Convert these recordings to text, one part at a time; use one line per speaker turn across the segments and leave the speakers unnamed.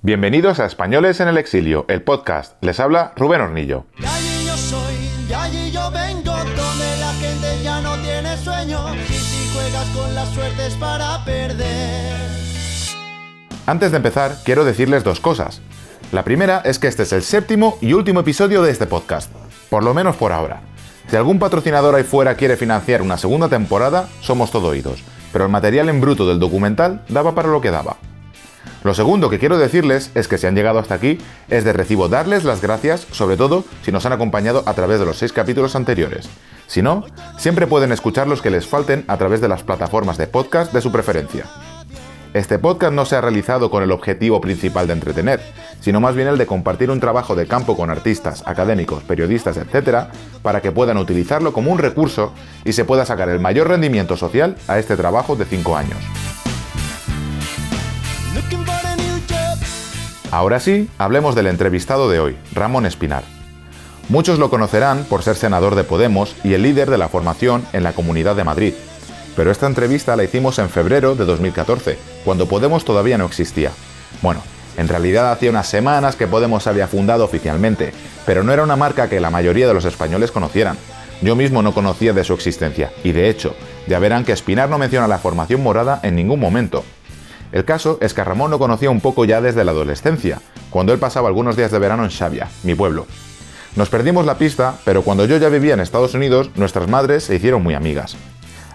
Bienvenidos a Españoles en el Exilio, el podcast. Les habla Rubén Hornillo.
De allí yo soy, de allí yo vengo, donde la gente ya no tiene sueño. Y si juegas con la suerte es para perder.
Antes de empezar, quiero decirles dos cosas. La primera es que este es el séptimo y último episodio de este podcast, por lo menos por ahora. Si algún patrocinador ahí fuera quiere financiar una segunda temporada, somos todo oídos, pero el material en bruto del documental daba para lo que daba. Lo segundo que quiero decirles es que si han llegado hasta aquí, es de recibo darles las gracias, sobre todo si nos han acompañado a través de los seis capítulos anteriores. Si no, siempre pueden escuchar los que les falten a través de las plataformas de podcast de su preferencia. Este podcast no se ha realizado con el objetivo principal de entretener, sino más bien el de compartir un trabajo de campo con artistas, académicos, periodistas, etc., para que puedan utilizarlo como un recurso y se pueda sacar el mayor rendimiento social a este trabajo de 5 años. Ahora sí, hablemos del entrevistado de hoy, Ramón Espinar. Muchos lo conocerán por ser senador de Podemos y el líder de la formación en la Comunidad de Madrid. Pero esta entrevista la hicimos en febrero de 2014, cuando Podemos todavía no existía. Bueno, en realidad hacía unas semanas que Podemos había fundado oficialmente, pero no era una marca que la mayoría de los españoles conocieran. Yo mismo no conocía de su existencia, y de hecho, ya verán que Espinar no menciona la formación morada en ningún momento. El caso es que Ramón lo conocía un poco ya desde la adolescencia, cuando él pasaba algunos días de verano en Xavia, mi pueblo. Nos perdimos la pista, pero cuando yo ya vivía en Estados Unidos, nuestras madres se hicieron muy amigas.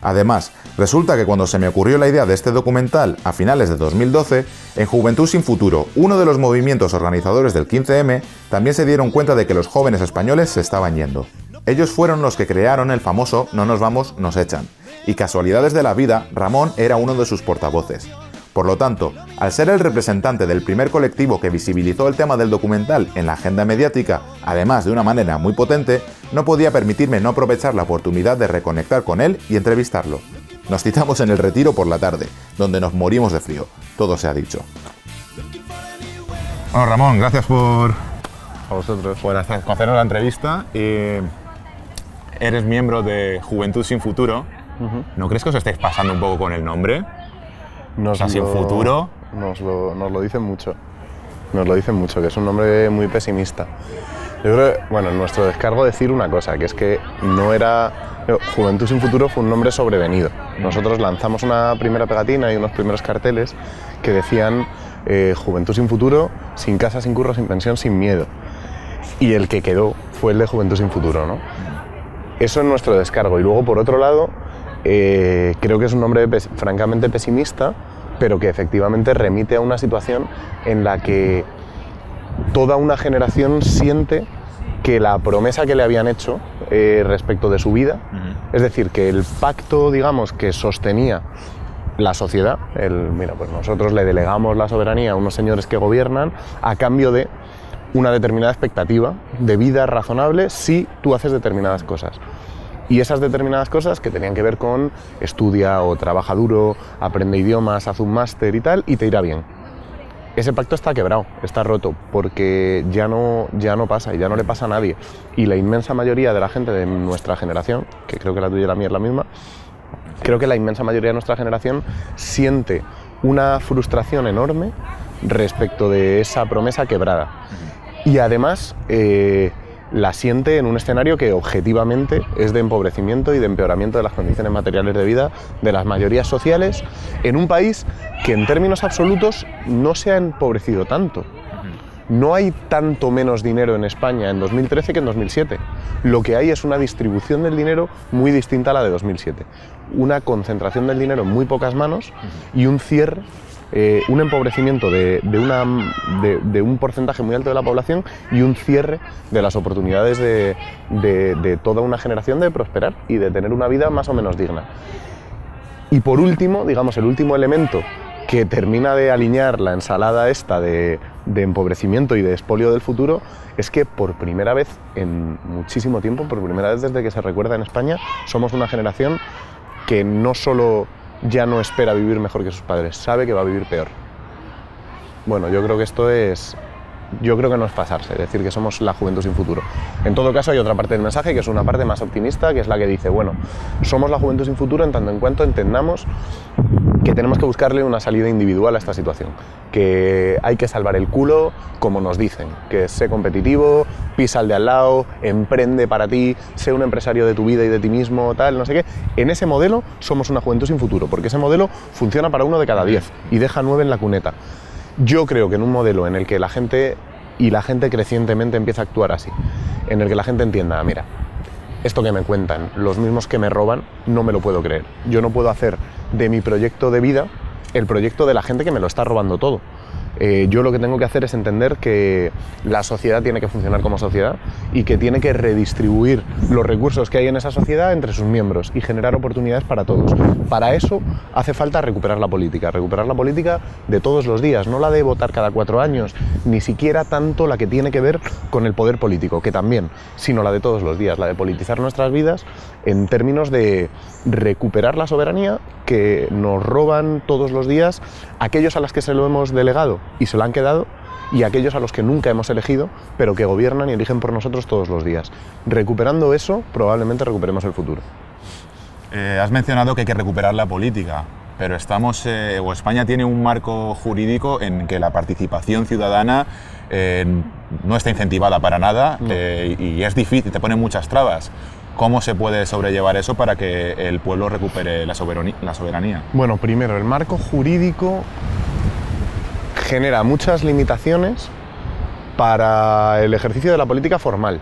Además, resulta que cuando se me ocurrió la idea de este documental a finales de 2012, en Juventud sin Futuro, uno de los movimientos organizadores del 15M, también se dieron cuenta de que los jóvenes españoles se estaban yendo. Ellos fueron los que crearon el famoso No nos vamos, nos echan. Y casualidades de la vida, Ramón era uno de sus portavoces. Por lo tanto, al ser el representante del primer colectivo que visibilizó el tema del documental en la agenda mediática, además de una manera muy potente, no podía permitirme no aprovechar la oportunidad de reconectar con él y entrevistarlo. Nos citamos en el retiro por la tarde, donde nos morimos de frío, todo se ha dicho. Bueno, Ramón, gracias por,
A vosotros.
por hacer- concedernos la entrevista. y eres miembro de Juventud sin Futuro. ¿No crees que os estáis pasando un poco con el nombre?
Nos
O sea, sin futuro.
Nos lo, nos lo dicen mucho. Nos lo dicen mucho, que es un nombre muy pesimista. Yo creo, bueno, en nuestro descargo decir una cosa, que es que no era... Juventud sin futuro fue un nombre sobrevenido. Nosotros lanzamos una primera pegatina y unos primeros carteles que decían eh, Juventud sin futuro, sin casa, sin curro, sin pensión, sin miedo. Y el que quedó fue el de Juventud sin futuro, ¿no? Eso es nuestro descargo. Y luego, por otro lado, eh, creo que es un nombre pes- francamente pesimista, pero que efectivamente remite a una situación en la que toda una generación siente que la promesa que le habían hecho eh, respecto de su vida, es decir, que el pacto, digamos, que sostenía la sociedad, el, mira, pues nosotros le delegamos la soberanía a unos señores que gobiernan a cambio de una determinada expectativa de vida razonable si tú haces determinadas cosas. Y esas determinadas cosas que tenían que ver con estudia o trabaja duro, aprende idiomas, haz un máster y tal, y te irá bien. Ese pacto está quebrado, está roto, porque ya no, ya no pasa y ya no le pasa a nadie. Y la inmensa mayoría de la gente de nuestra generación, que creo que la tuya y la mía es la misma, creo que la inmensa mayoría de nuestra generación siente una frustración enorme respecto de esa promesa quebrada. Y además eh, la siente en un escenario que objetivamente es de empobrecimiento y de empeoramiento de las condiciones materiales de vida de las mayorías sociales en un país que en términos absolutos no se ha empobrecido tanto. No hay tanto menos dinero en España en 2013 que en 2007. Lo que hay es una distribución del dinero muy distinta a la de 2007. Una concentración del dinero en muy pocas manos y un cierre, eh, un empobrecimiento de, un porcentaje muy alto de la población y un cierre de las oportunidades de, de- de toda una generación de prosperar y de tener una vida más o menos digna. Y por último, digamos, el último elemento que termina de alinear la ensalada esta de, de empobrecimiento y de expolio del futuro es que por primera vez en muchísimo tiempo, por primera vez desde que se recuerda en España, somos una generación que no solo ya no espera vivir mejor que sus padres, sabe que va a vivir peor. Bueno, yo creo que esto es yo creo que no es pasarse, decir que somos la juventud sin futuro. En todo caso hay otra parte del mensaje que es una parte más optimista, que es la que dice, bueno, somos la juventud sin futuro en tanto en cuanto entendamos que tenemos que buscarle una salida individual a esta situación, que hay que salvar el culo como nos dicen, que sé competitivo, pisa al de al lado, emprende para ti, sé un empresario de tu vida y de ti mismo, tal, no sé qué. En ese modelo somos una juventud sin futuro, porque ese modelo funciona para uno de cada diez y deja nueve en la cuneta. Yo creo que en un modelo en el que la gente y la gente crecientemente empieza a actuar así, en el que la gente entienda, ah, mira, esto que me cuentan, los mismos que me roban, no me lo puedo creer. Yo no puedo hacer de mi proyecto de vida el proyecto de la gente que me lo está robando todo. Eh, yo lo que tengo que hacer es entender que la sociedad tiene que funcionar como sociedad y que tiene que redistribuir los recursos que hay en esa sociedad entre sus miembros y generar oportunidades para todos. Para eso hace falta recuperar la política, recuperar la política de todos los días, no la de votar cada cuatro años, ni siquiera tanto la que tiene que ver con el poder político, que también, sino la de todos los días, la de politizar nuestras vidas en términos de recuperar la soberanía que nos roban todos los días aquellos a los que se lo hemos delegado y se lo han quedado y aquellos a los que nunca hemos elegido, pero que gobiernan y eligen por nosotros todos los días. Recuperando eso, probablemente recuperemos el futuro.
Eh, has mencionado que hay que recuperar la política, pero estamos, eh, o España tiene un marco jurídico en que la participación ciudadana eh, no está incentivada para nada y es difícil, te ponen muchas trabas. ¿Cómo se puede sobrellevar eso para que el pueblo recupere la soberanía?
Bueno, primero, el marco jurídico genera muchas limitaciones para el ejercicio de la política formal,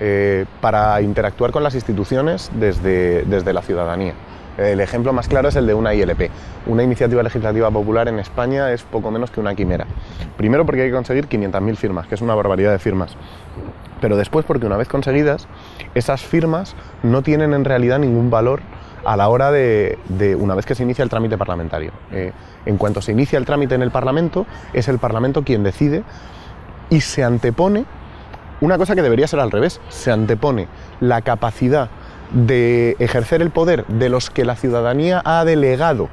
eh, para interactuar con las instituciones desde, desde la ciudadanía. El ejemplo más claro es el de una ILP. Una iniciativa legislativa popular en España es poco menos que una quimera. Primero porque hay que conseguir 500.000 firmas, que es una barbaridad de firmas. Pero después porque una vez conseguidas, esas firmas no tienen en realidad ningún valor a la hora de, una vez que se inicia el trámite parlamentario. Eh, en cuanto se inicia el trámite en el Parlamento, es el Parlamento quien decide y se antepone una cosa que debería ser al revés, se antepone la capacidad de ejercer el poder de los que la ciudadanía ha delegado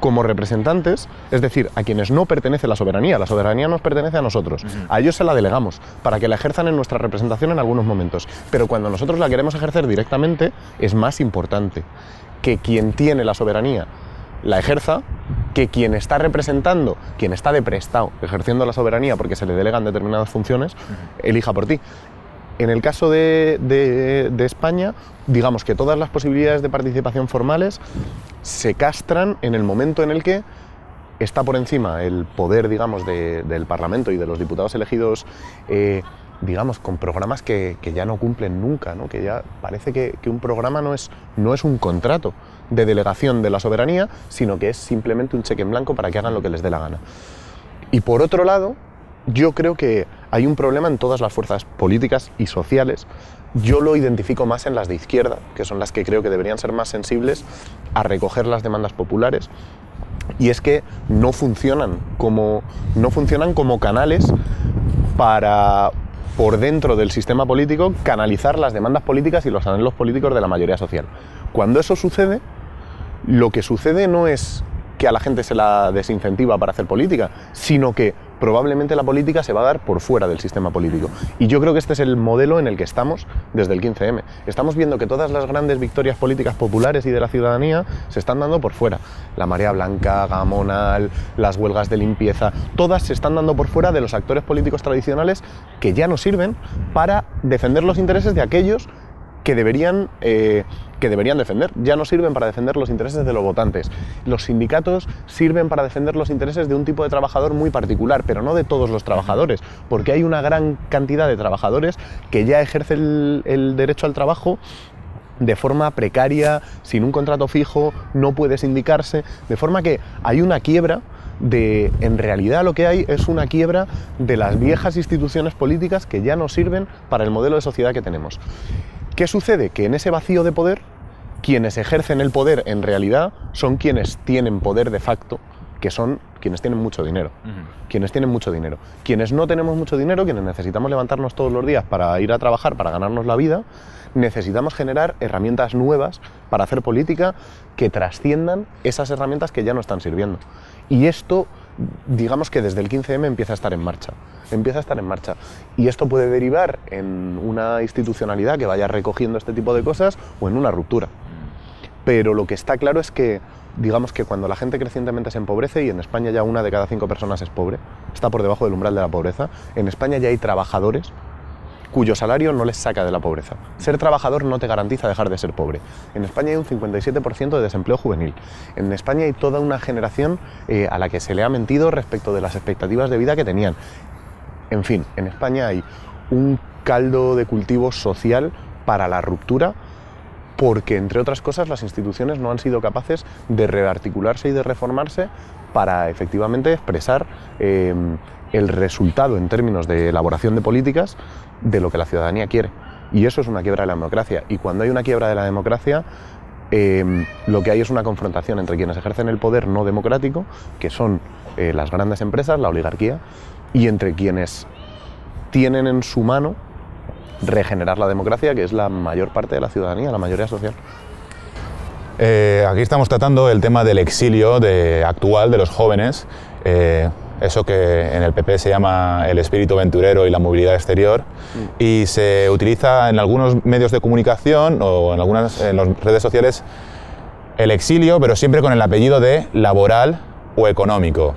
como representantes, es decir, a quienes no pertenece la soberanía. La soberanía nos pertenece a nosotros. A ellos se la delegamos para que la ejerzan en nuestra representación en algunos momentos. Pero cuando nosotros la queremos ejercer directamente, es más importante que quien tiene la soberanía la ejerza que quien está representando, quien está de prestado ejerciendo la soberanía porque se le delegan determinadas funciones, elija por ti. En el caso de, España, digamos que todas las posibilidades de participación formales se castran en el momento en el que está por encima el poder, digamos, del Parlamento y de los diputados elegidos, eh, digamos, con programas que, ya no cumplen nunca, ¿no? que ya parece que, un programa no es, no es un contrato de delegación de la soberanía, sino que es simplemente un cheque en blanco para que hagan lo que les dé la gana. Y por otro lado, yo creo que hay un problema en todas las fuerzas políticas y sociales. Yo lo identifico más en las de izquierda, que son las que creo que deberían ser más sensibles a recoger las demandas populares. Y es que no funcionan como, no funcionan como canales para, por dentro del sistema político, canalizar las demandas políticas y los anhelos políticos de la mayoría social. Cuando eso sucede, lo que sucede no es que a la gente se la desincentiva para hacer política, sino que probablemente la política se va a dar por fuera del sistema político. Y yo creo que este es el modelo en el que estamos desde el 15M. Estamos viendo que todas las grandes victorias políticas populares y de la ciudadanía se están dando por fuera. La marea blanca, Gamonal, las huelgas de limpieza, todas se están dando por fuera de los actores políticos tradicionales que ya no sirven para defender los intereses de aquellos que deberían, eh, que deberían defender. Ya no sirven para defender los intereses de los votantes. Los sindicatos sirven para defender los intereses de un tipo de trabajador muy particular, pero no de todos los trabajadores, porque hay una gran cantidad de trabajadores que ya ejercen el, derecho al trabajo de forma precaria, sin un contrato fijo, no puede sindicarse, de forma que hay una quiebra de, en realidad lo que hay es una quiebra de las viejas instituciones políticas que ya no sirven para el modelo de sociedad que tenemos. ¿Qué sucede? Que en ese vacío de poder, quienes ejercen el poder en realidad son quienes tienen poder de facto, que son quienes tienen mucho dinero. Quienes tienen mucho dinero. Quienes no tenemos mucho dinero, quienes necesitamos levantarnos todos los días para ir a trabajar, para ganarnos la vida, necesitamos generar herramientas nuevas para hacer política que trasciendan esas herramientas que ya no están sirviendo. Y esto, digamos que desde el 15M empieza a estar en marcha. Empieza a estar en marcha. Y esto puede derivar en una institucionalidad que vaya recogiendo este tipo de cosas o en una ruptura. Pero lo que está claro es que, digamos que cuando la gente crecientemente se empobrece, y en España ya una de cada cinco personas es pobre, está por debajo del umbral de la pobreza, en España ya hay trabajadores cuyo salario no les saca de la pobreza. Ser trabajador no te garantiza dejar de ser pobre. En España hay un 57% de desempleo juvenil. En España hay toda una generación eh, a la que se le ha mentido respecto de las expectativas de vida que tenían. En fin, en España hay un caldo de cultivo social para la ruptura porque, entre otras cosas, las instituciones no han sido capaces de rearticularse y de reformarse para efectivamente expresar eh, el resultado en términos de elaboración de políticas de lo que la ciudadanía quiere. Y eso es una quiebra de la democracia. Y cuando hay una quiebra de la democracia, em, lo que hay es una confrontación entre quienes ejercen el poder no democrático, que son eh, las grandes empresas, la oligarquía, y entre quienes tienen en su mano regenerar la democracia, que es la mayor parte de la ciudadanía, la mayoría social.
Eh, aquí estamos tratando el tema del exilio de, actual de los jóvenes. Eh, eso que en el PP se llama el espíritu aventurero y la movilidad exterior, mm. y se utiliza en algunos medios de comunicación o en algunas en las redes sociales el exilio, pero siempre con el apellido de laboral o económico.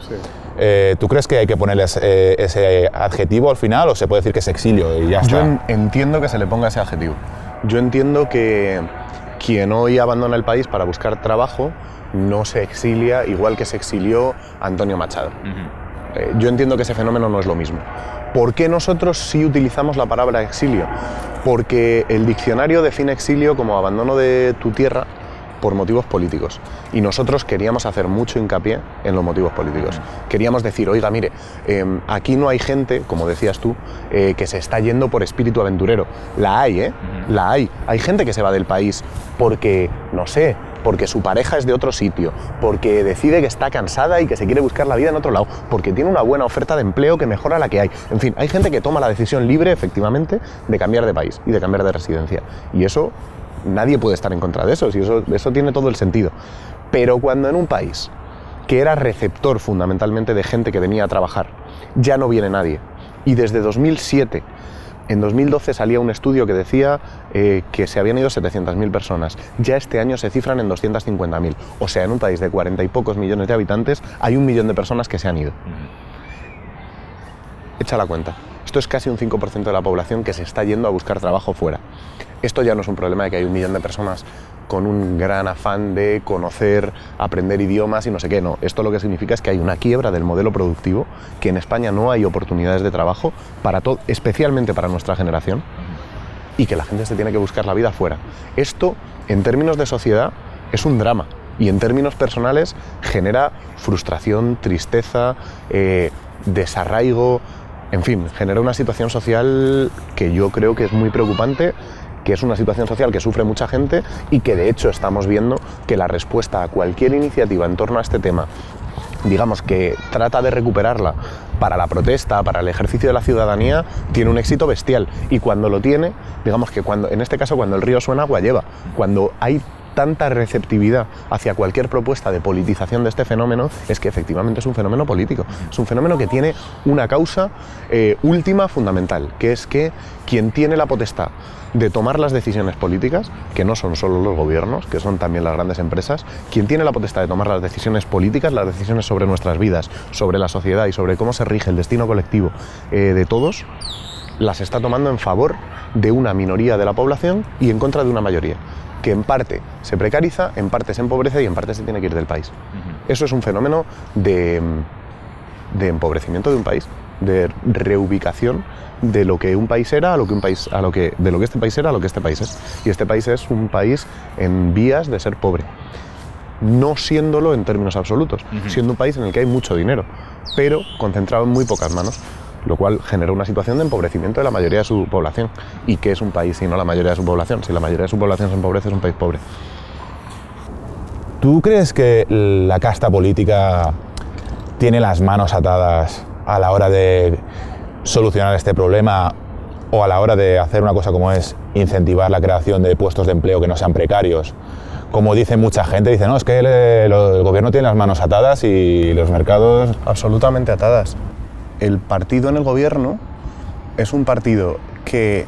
Eh, ¿Tú crees que hay que ponerle eh, ese adjetivo al final o se puede decir que es exilio y ya está?
Yo entiendo que se le ponga ese adjetivo. Yo entiendo que quien hoy abandona el país para buscar trabajo no se exilia igual que se exilió Antonio Machado. Eh, yo entiendo que ese fenómeno no es lo mismo. ¿Por qué nosotros sí utilizamos la palabra exilio? Porque el diccionario define exilio como abandono de tu tierra por motivos políticos. Y nosotros queríamos hacer mucho hincapié en los motivos políticos. Queríamos decir, oiga, mire, em, aquí no hay gente, como decías tú, eh, que se está yendo por espíritu aventurero. La hay, ¿eh? La hay. Hay gente que se va del país porque, no sé, porque su pareja es de otro sitio, porque decide que está cansada y que se quiere buscar la vida en otro lado, porque tiene una buena oferta de empleo que mejora la que hay. En fin, hay gente que toma la decisión libre, efectivamente, de cambiar de país y de cambiar de residencia. Y eso, nadie puede estar en contra de eso, y eso, eso tiene todo el sentido. Pero cuando en un país que era receptor fundamentalmente de gente que venía a trabajar, ya no viene nadie, y desde 2007 en 2012 salía un estudio que decía eh, que se habían ido 700.000 personas. Ya este año se cifran en 250.000. O sea, en un país de 40 y pocos millones de habitantes hay un millón de personas que se han ido. Echa la cuenta. Esto es casi un 5% de la población que se está yendo a buscar trabajo fuera. Esto ya no es un problema de que hay un millón de personas con un gran afán de conocer, aprender idiomas y no sé qué. No, esto lo que significa es que hay una quiebra del modelo productivo, que en España no hay oportunidades de trabajo, para todo, especialmente para nuestra generación, y que la gente se tiene que buscar la vida fuera. Esto, en términos de sociedad, es un drama. Y en términos personales genera frustración, tristeza, eh, desarraigo, en fin, genera una situación social que yo creo que es muy preocupante que es una situación social que sufre mucha gente y que de hecho estamos viendo que la respuesta a cualquier iniciativa en torno a este tema digamos que trata de recuperarla para la protesta, para el ejercicio de la ciudadanía, tiene un éxito bestial. Y cuando lo tiene, digamos que cuando, en este caso, cuando el río suena, agua lleva. Cuando hay tanta receptividad hacia cualquier propuesta de politización de este fenómeno es que efectivamente es un fenómeno político. Es un fenómeno que tiene una causa eh, última fundamental, que es que quien tiene la potestad de tomar las decisiones políticas, que no son solo los gobiernos, que son también las grandes empresas, quien tiene la potestad de tomar las decisiones políticas, las decisiones sobre nuestras vidas, sobre la sociedad y sobre cómo se rige el destino colectivo eh, de todos, las está tomando en favor de una minoría de la población y en contra de una mayoría, que en parte se precariza, en parte se empobrece y en parte se tiene que ir del país. Eso es un fenómeno de, de empobrecimiento de un país, de reubicación de lo que un país era a lo que un país a lo que de lo que este país era a lo que este país es. Y este país es un país en vías de ser pobre. No siéndolo en términos absolutos siendo un país en el que hay mucho dinero pero concentrado en muy pocas manos lo cual genera una situación de empobrecimiento de la mayoría de su población y que es un país si no la mayoría de su población si la mayoría de su población se empobrece es un país pobre
¿Tú crees que la casta política tiene las manos atadas a la hora de solucionar este problema o a la hora de hacer una cosa como es incentivar la creación de puestos de empleo que no sean precarios. Como dice mucha gente, dice, no, es que el, gobierno tiene las manos atadas y los mercados...
Absolutamente atadas. El partido en el gobierno es un partido que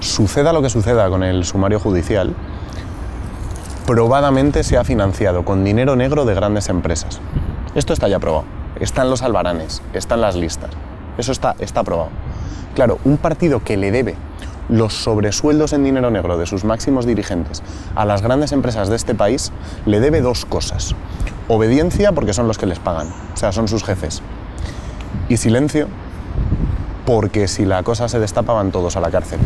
suceda lo que suceda con el sumario judicial, probadamente se ha financiado con dinero negro de grandes empresas. Esto está ya probado. Están los albaranes, están las listas. Eso está, está probado. Claro, un partido que le debe los sobresueldos en dinero negro de sus máximos dirigentes a las grandes empresas de este país, le debe dos cosas. Obediencia, porque son los que les pagan, o sea, son sus jefes. Y silencio, porque si la cosa se destapa van todos a la cárcel.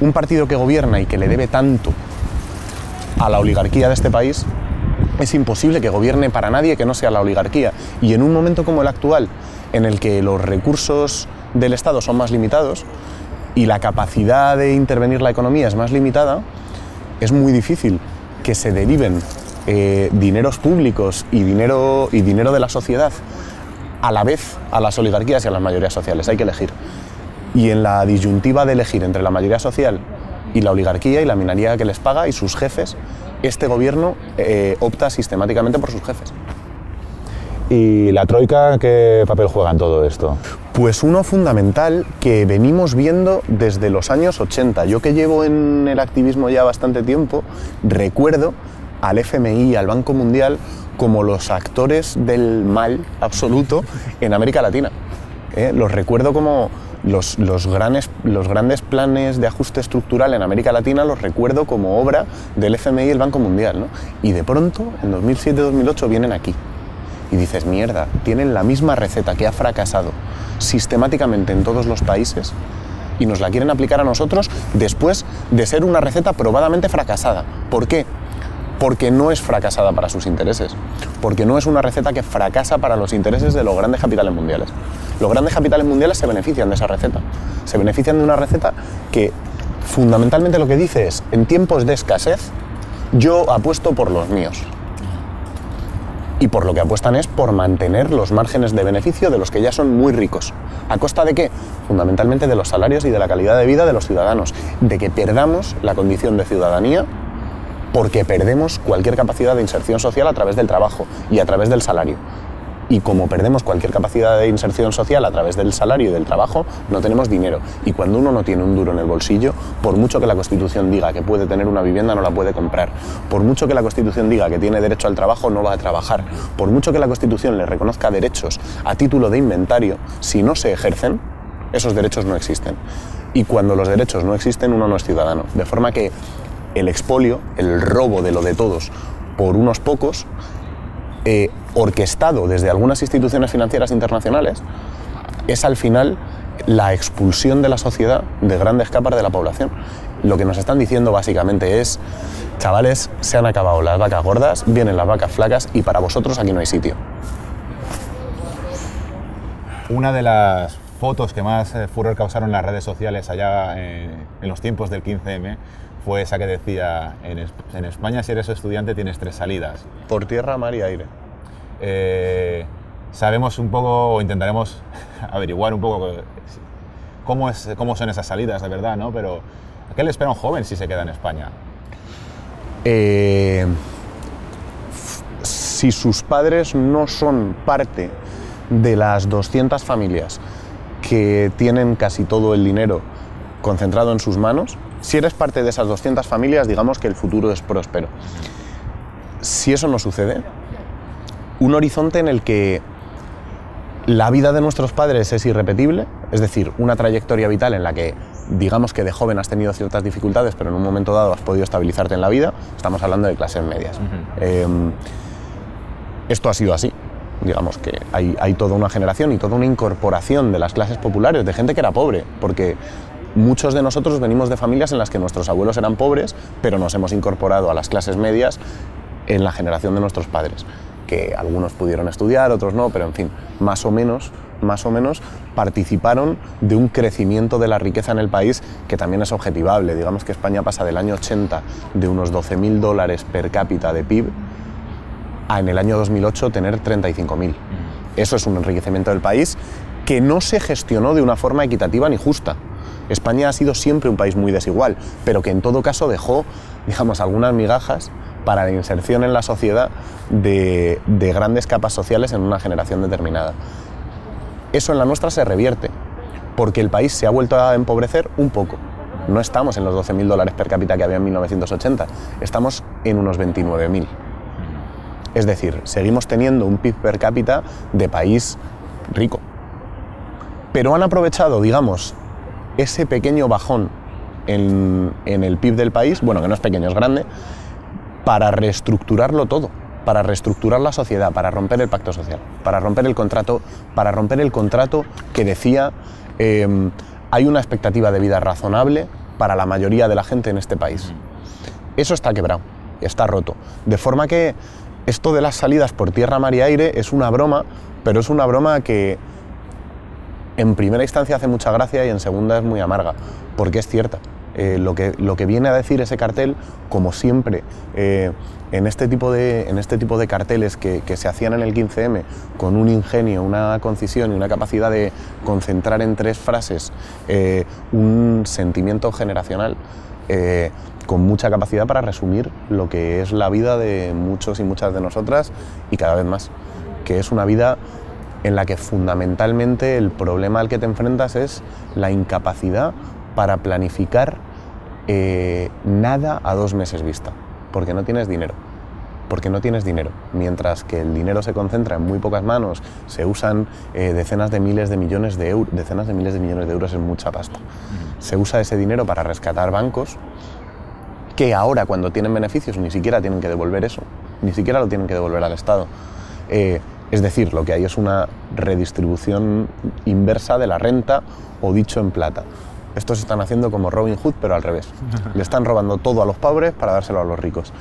Un partido que gobierna y que le debe tanto a la oligarquía de este país, es imposible que gobierne para nadie que no sea la oligarquía. Y en un momento como el actual, en el que los recursos del Estado son más limitados y la capacidad de intervenir la economía es más limitada, es muy difícil que se deriven eh, dineros públicos y dinero, y dinero de la sociedad a la vez a las oligarquías y a las mayorías sociales. Hay que elegir. Y en la disyuntiva de elegir entre la mayoría social y la oligarquía y la minoría que les paga y sus jefes, este gobierno eh, opta sistemáticamente por sus jefes.
¿Y la Troika qué papel juega en todo esto?
Pues uno fundamental que venimos viendo desde los años 80. Yo que llevo en el activismo ya bastante tiempo, recuerdo al FMI al Banco Mundial como los actores del mal absoluto en América Latina. ¿eh? Los recuerdo como los, los, grandes, los grandes planes de ajuste estructural en América Latina, los recuerdo como obra del FMI y el Banco Mundial. ¿no? Y de pronto, en 2007-2008, vienen aquí. Y dices, mierda, tienen la misma receta que ha fracasado sistemáticamente en todos los países y nos la quieren aplicar a nosotros después de ser una receta probadamente fracasada. ¿Por qué? Porque no es fracasada para sus intereses, porque no es una receta que fracasa para los intereses de los grandes capitales mundiales. Los grandes capitales mundiales se benefician de esa receta, se benefician de una receta que fundamentalmente lo que dice es, en tiempos de escasez, yo apuesto por los míos. Y por lo que apuestan es por mantener los márgenes de beneficio de los que ya son muy ricos. ¿A costa de qué? Fundamentalmente de los salarios y de la calidad de vida de los ciudadanos. De que perdamos la condición de ciudadanía porque perdemos cualquier capacidad de inserción social a través del trabajo y a través del salario. Y como perdemos cualquier capacidad de inserción social a través del salario y del trabajo, no tenemos dinero. Y cuando uno no tiene un duro en el bolsillo, por mucho que la Constitución diga que puede tener una vivienda, no la puede comprar. Por mucho que la Constitución diga que tiene derecho al trabajo, no va a trabajar. Por mucho que la Constitución le reconozca derechos a título de inventario, si no se ejercen, esos derechos no existen. Y cuando los derechos no existen, uno no es ciudadano. De forma que el expolio, el robo de lo de todos por unos pocos, eh, orquestado desde algunas instituciones financieras internacionales, es al final la expulsión de la sociedad de grandes capas de la población. Lo que nos están diciendo básicamente es, chavales, se han acabado las vacas gordas, vienen las vacas flacas y para vosotros aquí no hay sitio.
Una de las fotos que más eh, furor causaron las redes sociales allá eh, en los tiempos del 15M fue esa que decía, en, España si eres estudiante tienes tres salidas.
Por tierra, mar y aire.
Eh, sabemos un poco, o intentaremos averiguar un poco cómo, es, cómo son esas salidas, de verdad, ¿no? Pero, qué le espera a un joven si se queda en España?
Eh, si sus padres no son parte de las 200 familias que tienen casi todo el dinero concentrado en sus manos, si eres parte de esas 200 familias, digamos que el futuro es próspero. Si eso no sucede, un horizonte en el que la vida de nuestros padres es irrepetible, es decir, una trayectoria vital en la que digamos que de joven has tenido ciertas dificultades, pero en un momento dado has podido estabilizarte en la vida, estamos hablando de clases medias. Em, esto ha sido así. Digamos que hay, hay toda una generación y toda una incorporación de las clases populares, de gente que era pobre, porque Muchos de nosotros venimos de familias en las que nuestros abuelos eran pobres, pero nos hemos incorporado a las clases medias en la generación de nuestros padres, que algunos pudieron estudiar, otros no, pero en fin, más o menos más o menos participaron de un crecimiento de la riqueza en el país que también es objetivable. Digamos que España pasa del año 80 de unos 12.000 dólares per cápita de PIB a en el año 2008 tener 35.000. Eso es un enriquecimiento del país que no se gestionó de una forma equitativa ni justa. España ha sido siempre un país muy desigual, pero que en todo caso dejó, digamos, algunas migajas para la inserción en la sociedad de, grandes capas sociales en una generación determinada. eso en la nuestra se revierte, porque el país se ha vuelto a empobrecer un poco. No estamos en los 12.000 dólares per cápita que había en 1980, estamos en unos 29.000. Es decir, seguimos teniendo un PIB per cápita de país rico. Pero han aprovechado, digamos, ese pequeño bajón en, el PIB del país, bueno, que no es pequeño, es grande, para reestructurarlo todo, para reestructurar la sociedad, para romper el pacto social, para romper el contrato, para romper el contrato que decía eh, hay una expectativa de vida razonable para la mayoría de la gente en este país. Eso está quebrado, está roto. De forma que esto de las salidas por tierra, mar y aire es una broma, pero es una broma que en primera instancia hace mucha gracia y en segunda es muy amarga, porque es cierta. Eh, lo, que, lo que viene a decir ese cartel, como siempre, eh, en, este tipo de, en este tipo de carteles que, se hacían en el 15M, con un ingenio, una concisión y una capacidad de concentrar en tres frases eh, un sentimiento generacional, con mucha capacidad para resumir lo que es la vida de muchos y muchas de nosotras y cada vez más, que es una vida en la que fundamentalmente el problema al que te enfrentas es la incapacidad para planificar eh, nada a dos meses vista, porque no tienes dinero. Porque no tienes dinero. Mientras que el dinero se concentra en muy pocas manos, se usan eh, decenas de miles de millones de euros, decenas de miles de millones de euros en mucha pasta. Se usa ese dinero para rescatar bancos que ahora cuando tienen beneficios ni siquiera tienen que devolver eso, ni siquiera lo tienen que devolver al Estado. Eh, es decir, lo que hay es una redistribución inversa de la renta o dicho en plata. Estos están haciendo como Robin Hood, pero al revés. Le están robando todo a los pobres para dárselo a los ricos.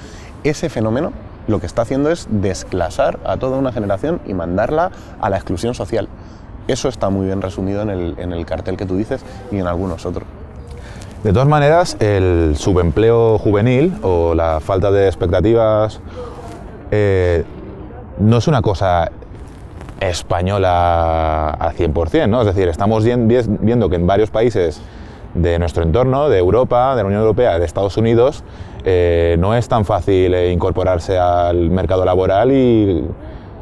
Ese fenómeno lo que está haciendo es desclasar a toda una generación y mandarla a la exclusión social. Eso está muy bien resumido en el, en el cartel que tú dices y en algunos otros.
De todas maneras, el subempleo juvenil o la falta de expectativas eh, no es una cosa española al 100%, ¿no? Es decir, estamos viendo que en varios países de nuestro entorno, de Europa, de la Unión Europea, de Estados Unidos, eh, no es tan fácil eh, incorporarse al mercado laboral y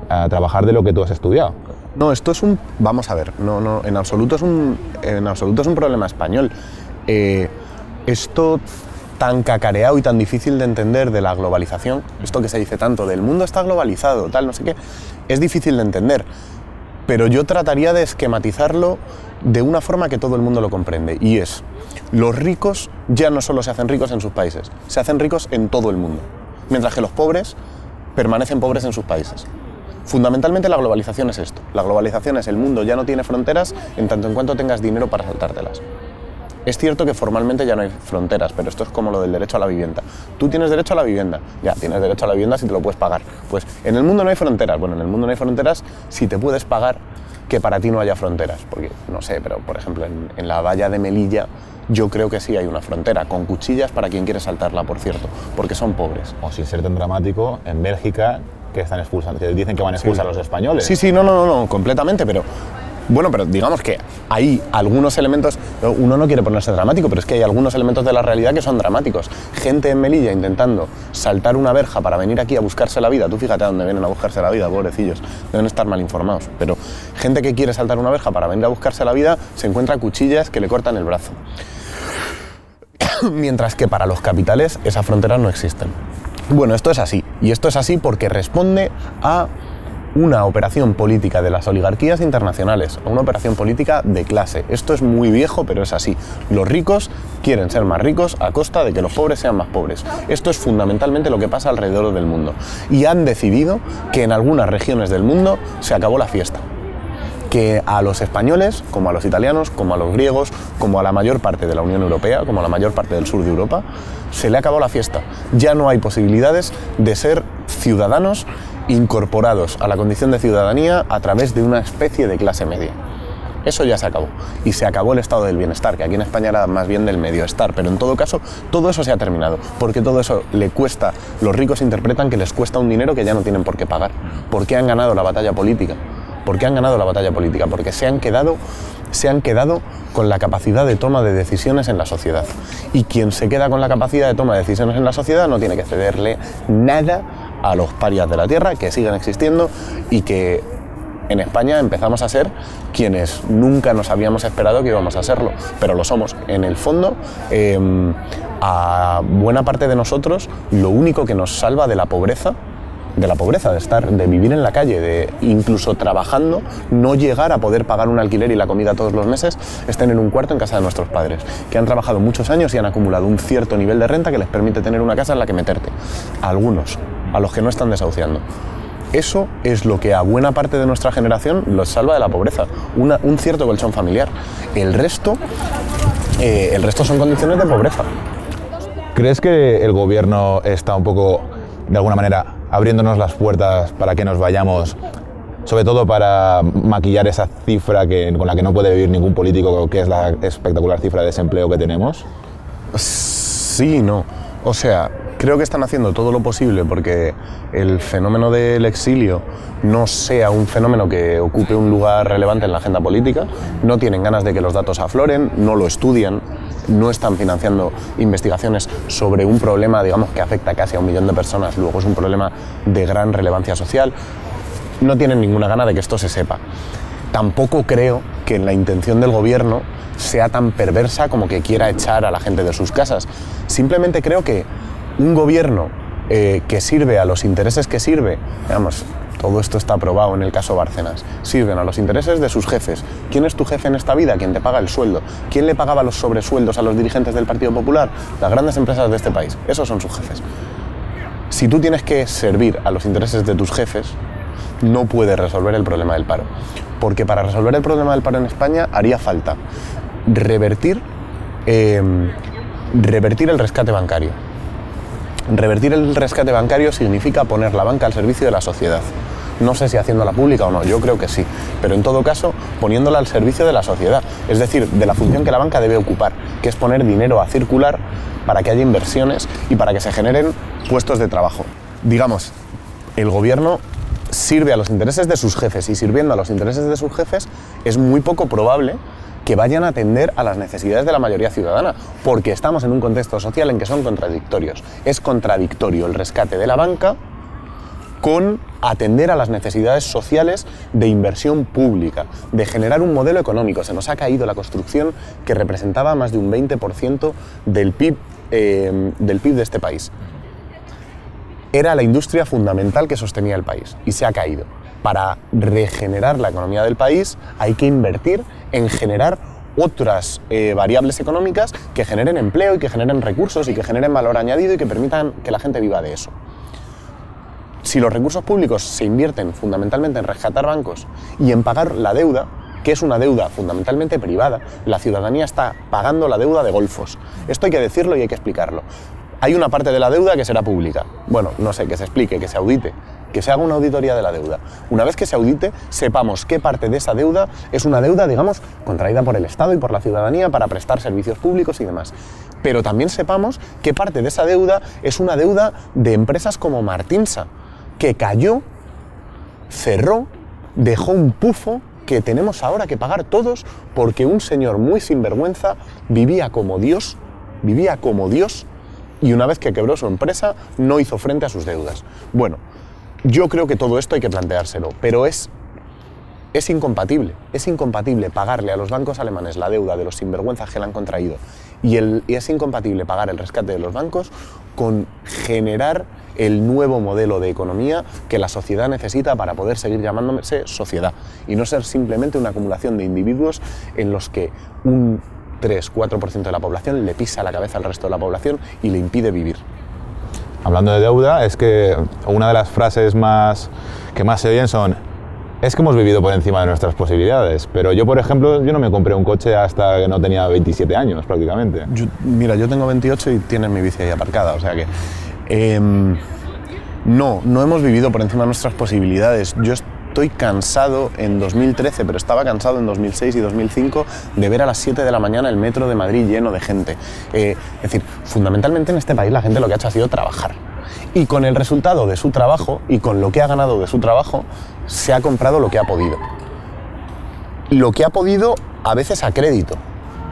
a trabajar de lo que tú has estudiado.
No, esto es un. Vamos a ver, no, no, en absoluto es un, en absoluto es un problema español. Eh, esto tan cacareado y tan difícil de entender de la globalización, esto que se dice tanto del mundo está globalizado, tal, no sé qué, es difícil de entender. Pero yo trataría de esquematizarlo de una forma que todo el mundo lo comprende. Y es, los ricos ya no solo se hacen ricos en sus países, se hacen ricos en todo el mundo. Mientras que los pobres permanecen pobres en sus países. Fundamentalmente la globalización es esto. La globalización es el mundo ya no tiene fronteras en tanto en cuanto tengas dinero para saltártelas. Es cierto que formalmente ya no hay fronteras, pero esto es como lo del derecho a la vivienda. Tú tienes derecho a la vivienda, ya tienes derecho a la vivienda si te lo puedes pagar. Pues en el mundo no hay fronteras. Bueno, en el mundo no hay fronteras si te puedes pagar que para ti no haya fronteras. Porque no sé, pero por ejemplo en, en la valla de Melilla yo creo que sí hay una frontera, con cuchillas para quien quiere saltarla, por cierto, porque son pobres.
O sin ser tan dramático, en Bélgica, que están expulsando, que dicen que van a expulsar a los españoles.
Sí, sí, no, no, no, no, completamente, pero bueno, pero digamos que hay algunos elementos, uno no quiere ponerse dramático, pero es que hay algunos elementos de la realidad que son dramáticos. Gente en Melilla intentando saltar una verja para venir aquí a buscarse la vida, tú fíjate a dónde vienen a buscarse la vida, pobrecillos, deben estar mal informados, pero gente que quiere saltar una verja para venir a buscarse la vida se encuentra cuchillas que le cortan el brazo. Mientras que para los capitales esas fronteras no existen. Bueno, esto es así. Y esto es así porque responde a una operación política de las oligarquías internacionales, una operación política de clase. Esto es muy viejo, pero es así. Los ricos quieren ser más ricos a costa de que los pobres sean más pobres. Esto es fundamentalmente lo que pasa alrededor del mundo. Y han decidido que en algunas regiones del mundo se acabó la fiesta que a los españoles, como a los italianos, como a los griegos, como a la mayor parte de la Unión Europea, como a la mayor parte del sur de Europa, se le acabó la fiesta. Ya no hay posibilidades de ser ciudadanos incorporados a la condición de ciudadanía a través de una especie de clase media. Eso ya se acabó. Y se acabó el estado del bienestar, que aquí en España era más bien del medio estar. Pero en todo caso, todo eso se ha terminado. Porque todo eso le cuesta, los ricos interpretan que les cuesta un dinero que ya no tienen por qué pagar. Porque han ganado la batalla política. ¿Por qué han ganado la batalla política? Porque se han quedado se han quedado con la capacidad de toma de decisiones en la sociedad. Y quien se queda con la capacidad de toma de decisiones en la sociedad no tiene que cederle nada a los parias de la tierra que siguen existiendo y que en España empezamos a ser quienes nunca nos habíamos esperado que íbamos a serlo, pero lo somos. En el fondo, eh, a buena parte de nosotros, lo único que nos salva de la pobreza de la pobreza, de estar, de vivir en la calle, de incluso trabajando, no llegar a poder pagar un alquiler y la comida todos los meses, es tener un cuarto en casa de nuestros padres, que han trabajado muchos años y han acumulado un cierto nivel de renta que les permite tener una casa en la que meterte. A algunos, a los que no están desahuciando. Eso es lo que a buena parte de nuestra generación los salva de la pobreza, una- un cierto colchón familiar. El resto, eh, el resto son condiciones de pobreza.
¿Crees que el gobierno está un poco, de alguna manera, abriéndonos las puertas para que nos vayamos, sobre todo para maquillar esa cifra que, con la que no puede vivir ningún político, que es la espectacular cifra de desempleo que tenemos?
Sí no. O sea, creo que están haciendo todo lo posible porque el fenómeno del exilio no sea un fenómeno que ocupe un lugar relevante en la agenda política. No tienen ganas de que los datos afloren, no lo estudian, no están financiando investigaciones sobre un problema, digamos, que afecta casi a un millón de personas. Luego es un problema de gran relevancia social. No tienen ninguna gana de que esto se sepa tampoco creo que la intención del gobierno sea tan perversa como que quiera echar a la gente de sus casas. Simplemente creo que un gobierno eh, que sirve a los intereses que sirve, digamos, todo esto está aprobado en el caso Bárcenas, sirven a los intereses de sus jefes. ¿Quién es tu jefe en esta vida? ¿Quién te paga el sueldo? ¿Quién le pagaba los sobresueldos a los dirigentes del Partido Popular? Las grandes empresas de este país. Esos son sus jefes. Si tú tienes que servir a los intereses de tus jefes, no puedes resolver el problema del paro. Porque para resolver el problema del paro en España haría falta revertir, eh, revertir el rescate bancario. Revertir el rescate bancario significa poner la banca al servicio de la sociedad. No sé si haciéndola pública o no, yo creo que sí, pero en todo caso poniéndola al servicio de la sociedad, es decir, de la función que la banca debe ocupar, que es poner dinero a circular para que haya inversiones y para que se generen puestos de trabajo. Digamos, el gobierno sirve a los intereses de sus jefes y sirviendo a los intereses de sus jefes es muy poco probable que vayan a atender a las necesidades de la mayoría ciudadana, porque estamos en un contexto social en que son contradictorios. Es contradictorio el rescate de la banca con atender a las necesidades sociales de inversión pública, de generar un modelo económico. Se nos ha caído la construcción que representaba más de un 20% del PIB, eh, del PIB de este país. Era la industria fundamental que sostenía el país y se ha caído. Para regenerar la economía del país hay que invertir en generar otras eh, variables económicas que generen empleo y que generen recursos y que generen valor añadido y que permitan que la gente viva de eso si los recursos públicos se invierten fundamentalmente en rescatar bancos y en pagar la deuda, que es una deuda fundamentalmente privada, la ciudadanía está pagando la deuda de golfos. Esto hay que decirlo y hay que explicarlo. Hay una parte de la deuda que será pública. Bueno, no sé, que se explique, que se audite, que se haga una auditoría de la deuda. Una vez que se audite, sepamos qué parte de esa deuda es una deuda, digamos, contraída por el Estado y por la ciudadanía para prestar servicios públicos y demás. Pero también sepamos qué parte de esa deuda es una deuda de empresas como Martinsa, que cayó, cerró, dejó un pufo que tenemos ahora que pagar todos porque un señor muy sinvergüenza vivía como Dios, vivía como Dios y una vez que quebró su empresa no hizo frente a sus deudas. Bueno, yo creo que todo esto hay que planteárselo, pero es es incompatible, es incompatible pagarle a los bancos alemanes la deuda de los sinvergüenzas que la han contraído y, el, y es incompatible pagar el rescate de los bancos con generar el nuevo modelo de economía que la sociedad necesita para poder seguir llamándose sociedad y no ser simplemente una acumulación de individuos en los que un 3-4% de la población le pisa la cabeza al resto de la población y le impide vivir.
Hablando de deuda, es que una de las frases más que más se oyen son es que hemos vivido por encima de nuestras posibilidades, pero yo, por ejemplo, yo no me compré un coche hasta que no tenía 27 años prácticamente.
Mira, yo tengo 28 y tienes mi bici ahí aparcada, o sea que... em, no, no hemos vivido por encima de nuestras posibilidades. Yo estoy cansado en 2013, pero estaba cansado en 2006 y 2005 de ver a las 7 de la mañana el metro de Madrid lleno de gente. Eh, es decir, fundamentalmente en este país la gente lo que ha hecho ha sido trabajar. Y con el resultado de su trabajo y con lo que ha ganado de su trabajo, se ha comprado lo que ha podido lo que ha podido a veces a crédito.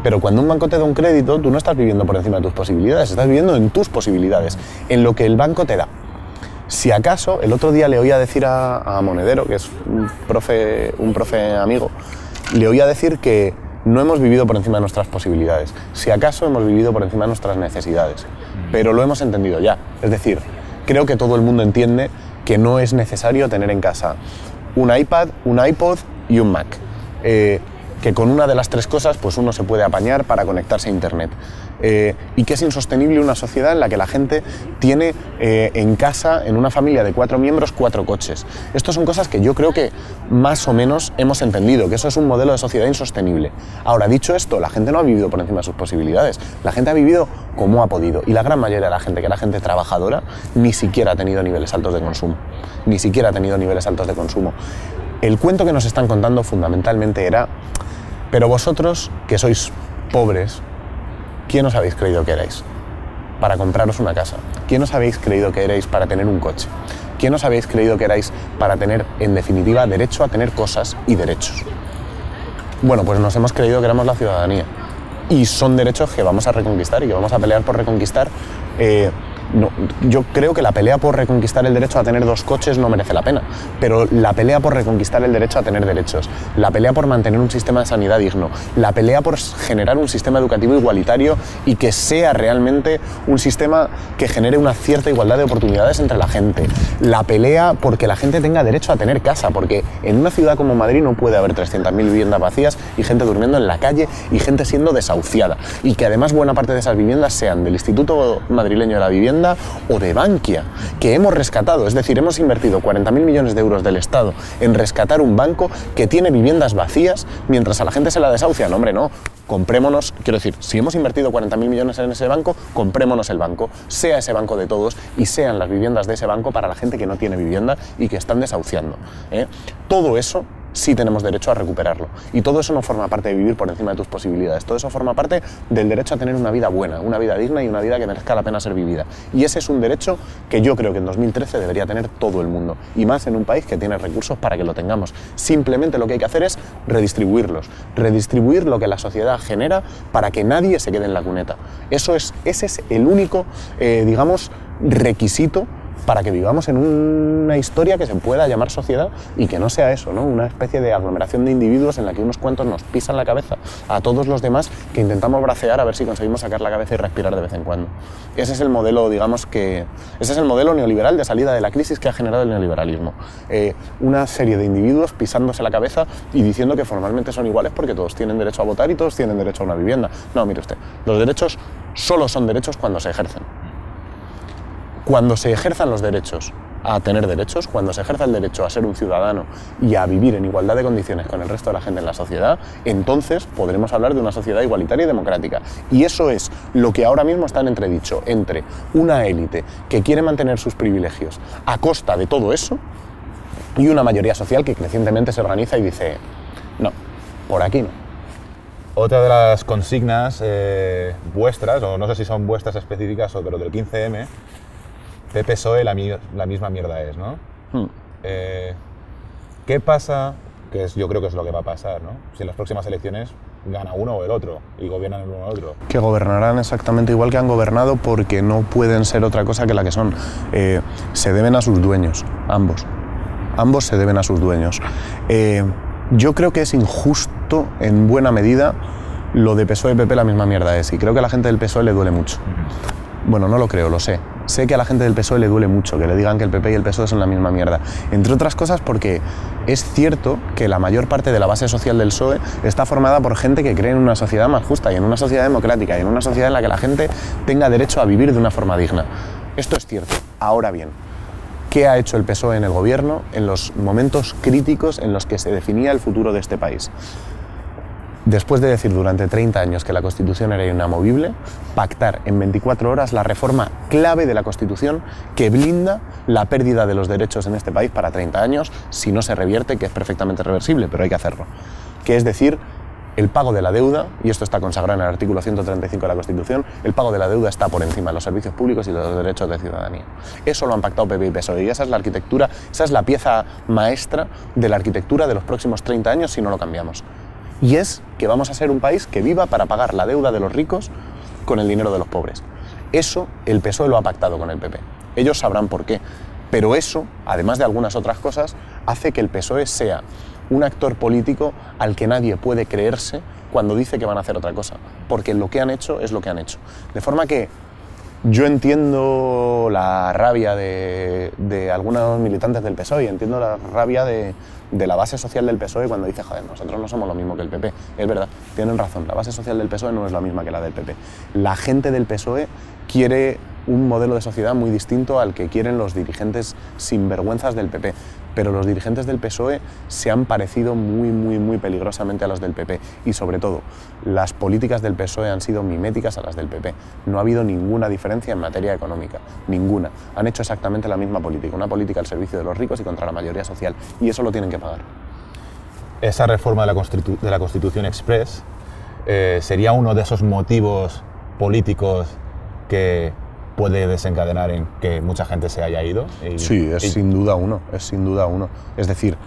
Pero cuando un banco te da un crédito, tú no estás viviendo por encima de tus posibilidades, estás viviendo en tus posibilidades, en lo que el banco te da. Si acaso, el otro día le oía decir a, a Monedero, que es un profe, un profe amigo, le oía decir que no hemos vivido por encima de nuestras posibilidades. Si acaso hemos vivido por encima de nuestras necesidades. Pero lo hemos entendido ya. Es decir, creo que todo el mundo entiende que no es necesario tener en casa un iPad, un iPod y un Mac. Eh, que con una de las tres cosas pues uno se puede apañar para conectarse a Internet. Eh, y que es insostenible una sociedad en la que la gente tiene eh, en casa, en una familia de cuatro miembros, cuatro coches. Estas son cosas que yo creo que más o menos hemos entendido, que eso es un modelo de sociedad insostenible. Ahora, dicho esto, la gente no ha vivido por encima de sus posibilidades, la gente ha vivido como ha podido. Y la gran mayoría de la gente, que era gente trabajadora, ni siquiera ha tenido niveles altos de consumo. Ni siquiera ha tenido niveles altos de consumo. El cuento que nos están contando fundamentalmente era pero vosotros, que sois pobres, ¿quién os habéis creído que erais? Para compraros una casa. ¿Quién os habéis creído que erais para tener un coche? ¿Quién os habéis creído que erais para tener, en definitiva, derecho a tener cosas y derechos? Bueno, pues nos hemos creído que éramos la ciudadanía. Y son derechos que vamos a reconquistar y que vamos a pelear por reconquistar. Eh, no, yo creo que la pelea por reconquistar el derecho a tener dos coches no merece la pena, pero la pelea por reconquistar el derecho a tener derechos, la pelea por mantener un sistema de sanidad digno, la pelea por generar un sistema educativo igualitario y que sea realmente un sistema que genere una cierta igualdad de oportunidades entre la gente, la pelea porque la gente tenga derecho a tener casa, porque en una ciudad como Madrid no puede haber 300.000 viviendas vacías y gente durmiendo en la calle y gente siendo desahuciada, y que además buena parte de esas viviendas sean del Instituto Madrileño de la Vivienda, o de Bankia, que hemos rescatado, es decir, hemos invertido 40.000 millones de euros del Estado en rescatar un banco que tiene viviendas vacías mientras a la gente se la desahucia. No, hombre, no. Comprémonos, quiero decir, si hemos invertido 40.000 millones en ese banco, comprémonos el banco, sea ese banco de todos y sean las viviendas de ese banco para la gente que no tiene vivienda y que están desahuciando. ¿eh? Todo eso sí tenemos derecho a recuperarlo. Y todo eso no forma parte de vivir por encima de tus posibilidades, todo eso forma parte del derecho a tener una vida buena, una vida digna y una vida que merezca la pena ser vivida. Y ese es un derecho que yo creo que en 2013 debería tener todo el mundo, y más en un país que tiene recursos para que lo tengamos. Simplemente lo que hay que hacer es redistribuirlos, redistribuir lo que la sociedad genera para que nadie se quede en la cuneta. Eso es, ese es el único, eh, digamos, requisito para que vivamos en una historia que se pueda llamar sociedad y que no sea eso, ¿no? una especie de aglomeración de individuos en la que unos cuantos nos pisan la cabeza a todos los demás que intentamos bracear a ver si conseguimos sacar la cabeza y respirar de vez en cuando. Ese es el modelo, digamos que, ese es el modelo neoliberal de salida de la crisis que ha generado el neoliberalismo. Eh, una serie de individuos pisándose la cabeza y diciendo que formalmente son iguales porque todos tienen derecho a votar y todos tienen derecho a una vivienda. No, mire usted, los derechos solo son derechos cuando se ejercen. Cuando se ejerzan los derechos a tener derechos, cuando se ejerza el derecho a ser un ciudadano y a vivir en igualdad de condiciones con el resto de la gente en la sociedad, entonces podremos hablar de una sociedad igualitaria y democrática. Y eso es lo que ahora mismo está en entredicho entre una élite que quiere mantener sus privilegios a costa de todo eso y una mayoría social que crecientemente se organiza y dice, no, por aquí no.
Otra de las consignas eh, vuestras, o no sé si son vuestras específicas, pero del 15M, PP-PSOE la, la, misma mierda es, ¿no? Hmm. Eh, ¿Qué pasa? Que es, yo creo que es lo que va a pasar, ¿no? Si en las próximas elecciones gana uno o el otro y gobiernan el uno o el otro.
Que gobernarán exactamente igual que han gobernado porque no pueden ser otra cosa que la que son. Eh, se deben a sus dueños, ambos. Ambos se deben a sus dueños. Eh, yo creo que es injusto en buena medida lo de PSOE y PP la misma mierda es y creo que a la gente del PSOE le duele mucho. Bueno, no lo creo, lo sé. Sé que a la gente del PSOE le duele mucho que le digan que el PP y el PSOE son la misma mierda. Entre otras cosas porque es cierto que la mayor parte de la base social del PSOE está formada por gente que cree en una sociedad más justa y en una sociedad democrática y en una sociedad en la que la gente tenga derecho a vivir de una forma digna. Esto es cierto. Ahora bien, ¿qué ha hecho el PSOE en el gobierno en los momentos críticos en los que se definía el futuro de este país? Después de decir durante 30 años que la Constitución era inamovible, pactar en 24 horas la reforma clave de la Constitución que blinda la pérdida de los derechos en este país para 30 años si no se revierte, que es perfectamente reversible, pero hay que hacerlo. Que es decir, el pago de la deuda, y esto está consagrado en el artículo 135 de la Constitución, el pago de la deuda está por encima de los servicios públicos y de los derechos de ciudadanía. Eso lo han pactado PP y PSOE y esa es la arquitectura, esa es la pieza maestra de la arquitectura de los próximos 30 años si no lo cambiamos y es que vamos a ser un país que viva para pagar la deuda de los ricos con el dinero de los pobres. Eso el PSOE lo ha pactado con el PP. Ellos sabrán por qué. Pero eso, además de algunas otras cosas, hace que el PSOE sea un actor político al que nadie puede creerse cuando dice que van a hacer otra cosa, porque lo que han hecho es lo que han hecho. De forma que yo entiendo la rabia de, de algunos militantes del PSOE, entiendo la rabia de, de la base social del PSOE cuando dice, joder, nosotros no somos lo mismo que el PP. Es verdad, tienen razón, la base social del PSOE no es la misma que la del PP. La gente del PSOE quiere un modelo de sociedad muy distinto al que quieren los dirigentes sinvergüenzas del PP. Pero los dirigentes del PSOE se han parecido muy, muy, muy peligrosamente a los del PP. Y sobre todo, las políticas del PSOE han sido miméticas a las del PP. No ha habido ninguna diferencia en materia económica. Ninguna. Han hecho exactamente la misma política. Una política al servicio de los ricos y contra la mayoría social. Y eso lo tienen que pagar.
Esa reforma de la, de la Constitución Express eh, sería uno de esos motivos políticos que puede desencadenar en que mucha gente se haya ido. Y-
Sí, es
y-
sin duda uno, es sin duda uno. Es decir,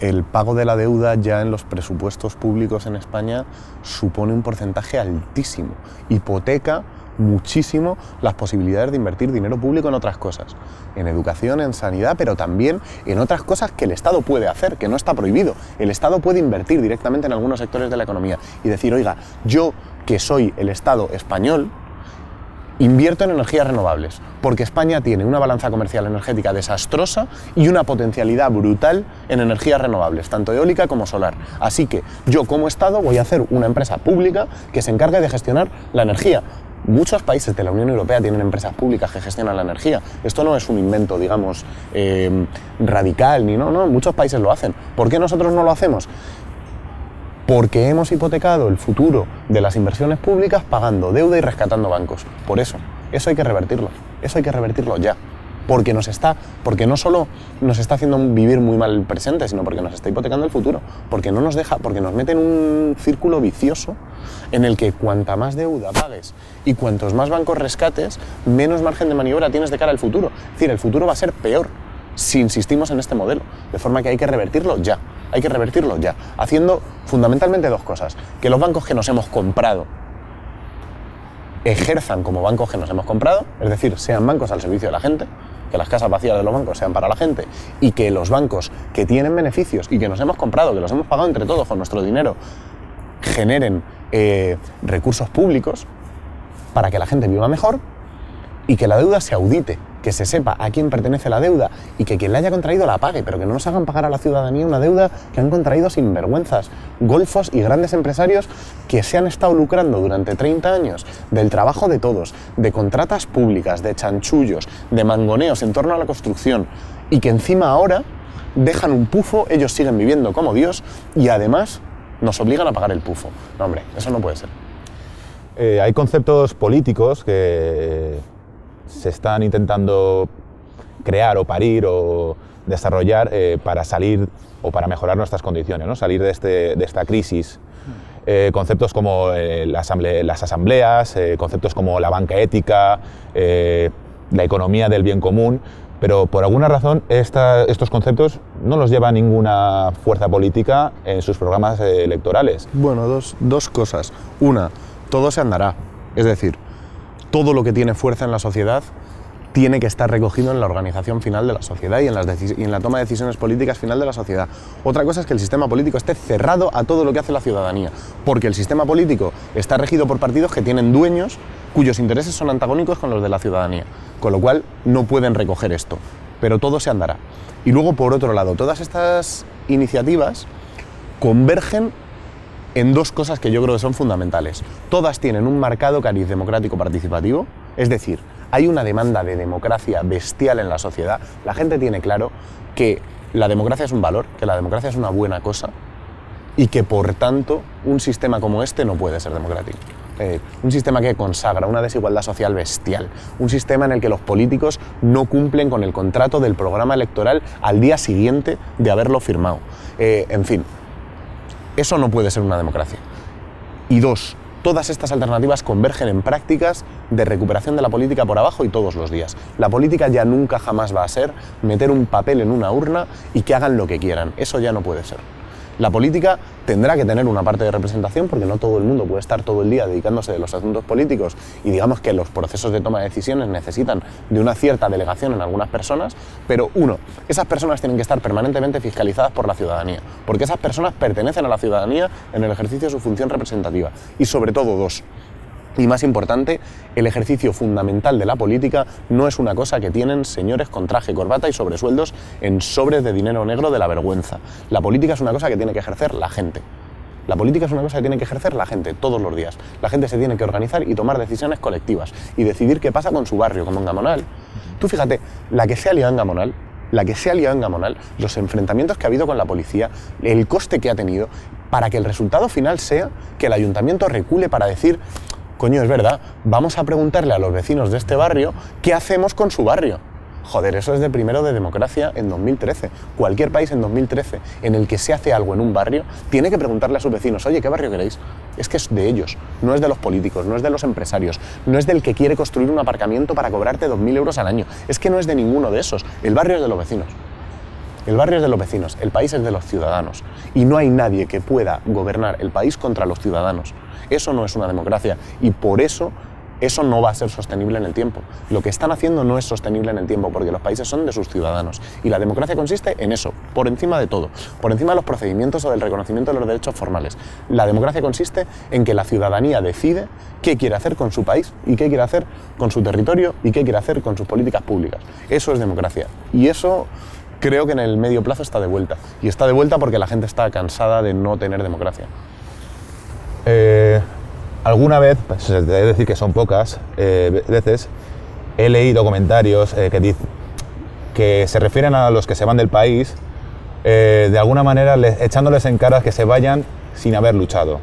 el pago de la deuda ya en los presupuestos públicos en España supone un porcentaje altísimo, hipoteca muchísimo las posibilidades de invertir dinero público en otras cosas, en educación, en sanidad, pero también en otras cosas que el Estado puede hacer, que no está prohibido. El Estado puede invertir directamente en algunos sectores de la economía y decir, oiga, yo que soy el Estado español, invierto en energías renovables, porque España tiene una balanza comercial energética desastrosa y una potencialidad brutal en energías renovables, tanto eólica como solar. Así que yo como Estado voy a hacer una empresa pública que se encargue de gestionar la energía. Muchos países de la Unión Europea tienen empresas públicas que gestionan la energía. Esto no es un invento, digamos, eh, radical, ni no, no, muchos países lo hacen. ¿Por qué nosotros no lo hacemos? Porque hemos hipotecado el futuro de las inversiones públicas pagando deuda y rescatando bancos. Por eso, eso hay que revertirlo, eso hay que revertirlo ya. Porque nos está, porque no solo nos está haciendo vivir muy mal el presente, sino porque nos está hipotecando el futuro, porque no nos deja, porque nos mete en un círculo vicioso en el que cuanta más deuda pagues y cuantos más bancos rescates, menos margen de maniobra tienes de cara al futuro. Es decir, el futuro va a ser peor si insistimos en este modelo. De forma que hay que revertirlo ya. Hay que revertirlo ya. Haciendo fundamentalmente dos cosas. Que los bancos que nos hemos comprado ejerzan como bancos que nos hemos comprado, es decir, sean bancos al servicio de la gente, que las casas vacías de los bancos sean para la gente y que los bancos que tienen beneficios y que nos hemos comprado, que los hemos pagado entre todos con nuestro dinero, generen eh, recursos públicos para que la gente viva mejor y que la deuda se audite, que se sepa a quién pertenece la deuda y que quien la haya contraído la pague, pero que no nos hagan pagar a la ciudadanía una deuda que han contraído sin vergüenzas. Golfos y grandes empresarios que se han estado lucrando durante 30 años del trabajo de todos, de contratas públicas, de chanchullos, de mangoneos en torno a la construcción y que encima ahora dejan un pufo, ellos siguen viviendo como Dios y además nos obligan a pagar el pufo. No, hombre, eso no puede ser.
Eh, hay conceptos políticos que se están intentando crear o parir o desarrollar eh, para salir o para mejorar nuestras condiciones, ¿no? salir de, este- de esta crisis. Eh, conceptos como eh, la asamble- las asambleas, conceptos como la banca ética, la economía del bien común, pero por alguna razón esta- estos conceptos no los lleva ninguna fuerza política en sus programas electorales.
Bueno, dos, dos cosas. Una, todo se andará. Es decir, todo lo que tiene fuerza en la sociedad tiene que estar recogido en la organización final de la sociedad y en, la toma de decisiones políticas final de la sociedad. Otra cosa es que el sistema político esté cerrado a todo lo que hace la ciudadanía, porque el sistema político está regido por partidos que tienen dueños cuyos intereses son antagónicos con los de la ciudadanía, con lo cual no pueden recoger esto, pero todo se andará. Y luego, por otro lado, todas estas iniciativas convergen en dos cosas que yo creo que son fundamentales. Todas tienen un marcado cariz democrático participativo, es decir, hay una demanda de democracia bestial en la sociedad. La gente tiene claro que la democracia es un valor, que la democracia es una buena cosa y que por tanto un sistema como este no puede ser democrático. Un sistema que consagra una desigualdad social bestial, un sistema en el que los políticos no cumplen con el contrato del programa electoral al día siguiente de haberlo firmado. Eh, en fin, eso no puede ser una democracia. Y dos, todas estas alternativas convergen en prácticas de recuperación de la política por abajo y todos los días. La política ya nunca jamás va a ser meter un papel en una urna y que hagan lo que quieran. Eso ya no puede ser. La política tendrá que tener una parte de representación porque no todo el mundo puede estar todo el día dedicándose a los asuntos políticos y digamos que los procesos de toma de decisiones necesitan de una cierta delegación en algunas personas, pero uno, esas personas tienen que estar permanentemente fiscalizadas por la ciudadanía, porque esas personas pertenecen a la ciudadanía en el ejercicio de su función representativa. Y sobre todo dos, y más importante, el ejercicio fundamental de la política no es una cosa que tienen señores con traje, corbata y sobresueldos en sobres de dinero negro de la vergüenza. La política es una cosa que tiene que ejercer la gente. La política es una cosa que tiene que ejercer la gente todos los días. La gente se tiene que organizar y tomar decisiones colectivas y decidir qué pasa con su barrio, como en Gamonal. Tú fíjate, la que se ha en Gamonal, la que se ha liado en Gamonal, los enfrentamientos que ha habido con la policía, el coste que ha tenido, para que el resultado final sea que el ayuntamiento recule para decir coño, es verdad, vamos a preguntarle a los vecinos de este barrio qué hacemos con su barrio. Joder, eso es de primero de democracia en 2013. Cualquier país en 2013 en el que se hace algo en un barrio tiene que preguntarle a sus vecinos, oye, ¿qué barrio queréis? Es que es de ellos, no es de los políticos, no es de los empresarios, no es del que quiere construir un aparcamiento para cobrarte 2.000 euros al año. Es que no es de ninguno de esos. El barrio es de los vecinos. El barrio es de los vecinos, el país es de los ciudadanos. Y no hay nadie que pueda gobernar el país contra los ciudadanos. Eso no es una democracia y por eso eso no va a ser sostenible en el tiempo. Lo que están haciendo no es sostenible en el tiempo porque los países son de sus ciudadanos y la democracia consiste en eso, por encima de todo, por encima de los procedimientos o del reconocimiento de los derechos formales. La democracia consiste en que la ciudadanía decide qué quiere hacer con su país y qué quiere hacer con su territorio y qué quiere hacer con sus políticas públicas. Eso es democracia y eso creo que en el medio plazo está de vuelta y está de vuelta porque la gente está cansada de no tener democracia.
Eh, alguna vez, pues, debe decir que son pocas eh, veces, he leído comentarios eh, que, que se refieren a los que se van del país, de alguna manera echándoles en cara que se vayan sin haber luchado.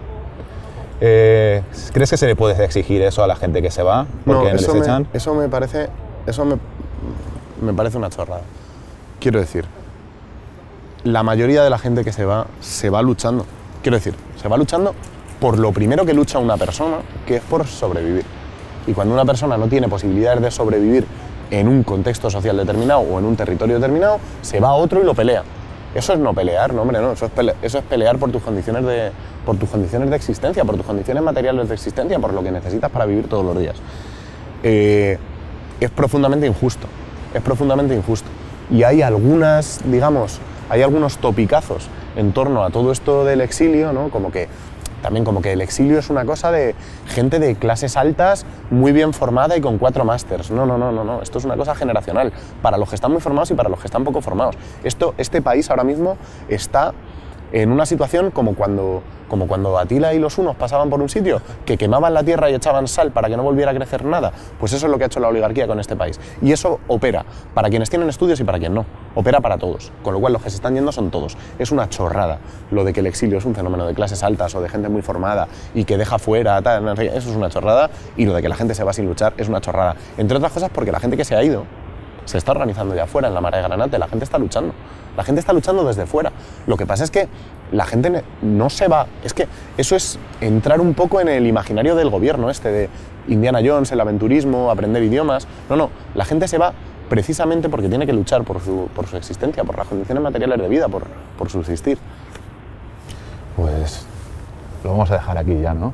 ¿Crees que se le puede exigir eso a la gente que se va?
Porque eso, les echan? Me, eso me parece, eso me, me parece una chorrada. Quiero decir, la mayoría de la gente que se va, se va luchando. Quiero decir, se va luchando por lo primero que lucha una persona, que es por sobrevivir. Y cuando una persona no tiene posibilidades de sobrevivir en un contexto social determinado o en un territorio determinado, se va a otro y lo pelea. Eso es no pelear, no, hombre, no. Eso es, pelear, por tus, condiciones de, por tus condiciones de existencia, por tus condiciones materiales de existencia, por lo que necesitas para vivir todos los días. Eh, es profundamente injusto, es profundamente injusto. Y hay algunas, digamos, hay algunos topicazos en torno a todo esto del exilio, ¿no? Como que también como que el exilio es una cosa de gente de clases altas, muy bien formada y con cuatro másters. No, no, no, no, no. Esto es una cosa generacional, para los que están muy formados y para los que están poco formados. Esto, este país ahora mismo está en una situación como cuando, como cuando Atila y los unos pasaban por un sitio, que quemaban la tierra y echaban sal para que no volviera a crecer nada, pues eso es lo que ha hecho la oligarquía con este país. Y eso opera para quienes tienen estudios y para quien no. Opera para todos. Con lo cual los que se están yendo son todos. Es una chorrada lo de que el exilio es un fenómeno de clases altas o de gente muy formada y que deja fuera, tal, eso es una chorrada. Y lo de que la gente se va sin luchar es una chorrada. Entre otras cosas porque la gente que se ha ido se está organizando ya afuera en la marea de Granate, la gente está luchando. La gente está luchando desde fuera. Lo que pasa es que la gente no se va. Es que eso es entrar un poco en el imaginario del gobierno, este de Indiana Jones, el aventurismo, aprender idiomas. No, no. La gente se va precisamente porque tiene que luchar por su, por su existencia, por las condiciones materiales de vida, por, por subsistir.
Pues lo vamos a dejar aquí ya, ¿no?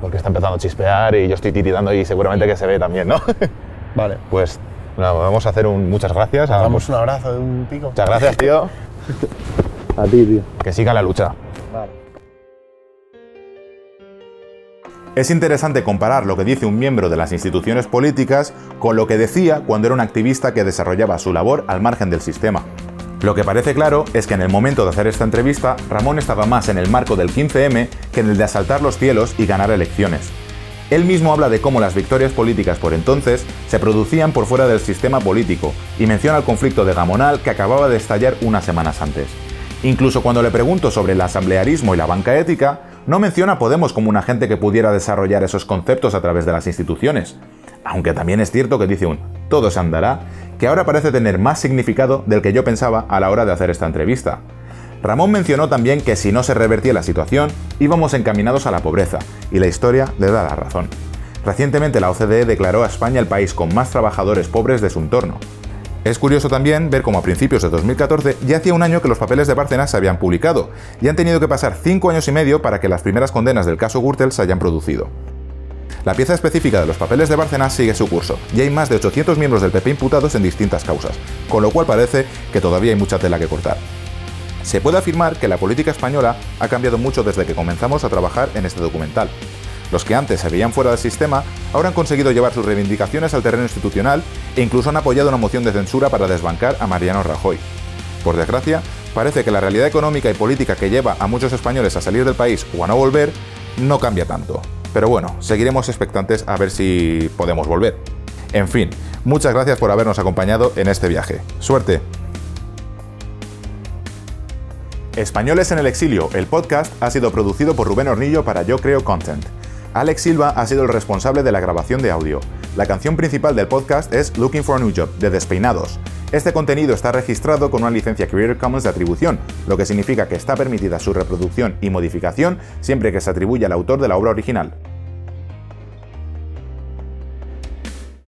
Porque está empezando a chispear y yo estoy tiritando y seguramente que se ve también, ¿no?
Vale.
Pues vamos a hacer un muchas gracias.
Damos un abrazo de un pico.
Muchas gracias, tío.
a ti, tío.
Que siga la lucha.
Vale.
Es interesante comparar lo que dice un miembro de las instituciones políticas con lo que decía cuando era un activista que desarrollaba su labor al margen del sistema. Lo que parece claro es que en el momento de hacer esta entrevista, Ramón estaba más en el marco del 15M que en el de asaltar los cielos y ganar elecciones. Él mismo habla de cómo las victorias políticas por entonces se producían por fuera del sistema político y menciona el conflicto de Gamonal que acababa de estallar unas semanas antes. Incluso cuando le pregunto sobre el asamblearismo y la banca ética, no menciona a Podemos como un agente que pudiera desarrollar esos conceptos a través de las instituciones. Aunque también es cierto que dice un todo se andará, que ahora parece tener más significado del que yo pensaba a la hora de hacer esta entrevista. Ramón mencionó también que si no se revertía la situación, íbamos encaminados a la pobreza, y la historia le da la razón. Recientemente la OCDE declaró a España el país con más trabajadores pobres de su entorno. Es curioso también ver cómo a principios de 2014 ya hacía un año que los papeles de Bárcenas se habían publicado y han tenido que pasar cinco años y medio para que las primeras condenas del caso Gürtel se hayan producido. La pieza específica de los papeles de Bárcenas sigue su curso y hay más de 800 miembros del PP imputados en distintas causas, con lo cual parece que todavía hay mucha tela que cortar. Se puede afirmar que la política española ha cambiado mucho desde que comenzamos a trabajar en este documental. Los que antes se veían fuera del sistema ahora han conseguido llevar sus reivindicaciones al terreno institucional e incluso han apoyado una moción de censura para desbancar a Mariano Rajoy. Por desgracia, parece que la realidad económica y política que lleva a muchos españoles a salir del país o a no volver no cambia tanto. Pero bueno, seguiremos expectantes a ver si podemos volver. En fin, muchas gracias por habernos acompañado en este viaje. Suerte. Españoles en el exilio, el podcast ha sido producido por Rubén Hornillo para Yo Creo Content. Alex Silva ha sido el responsable de la grabación de audio. La canción principal del podcast es Looking for a New Job, de Despeinados. Este contenido está registrado con una licencia Creative Commons de atribución, lo que significa que está permitida su reproducción y modificación siempre que se atribuya al autor de la obra original.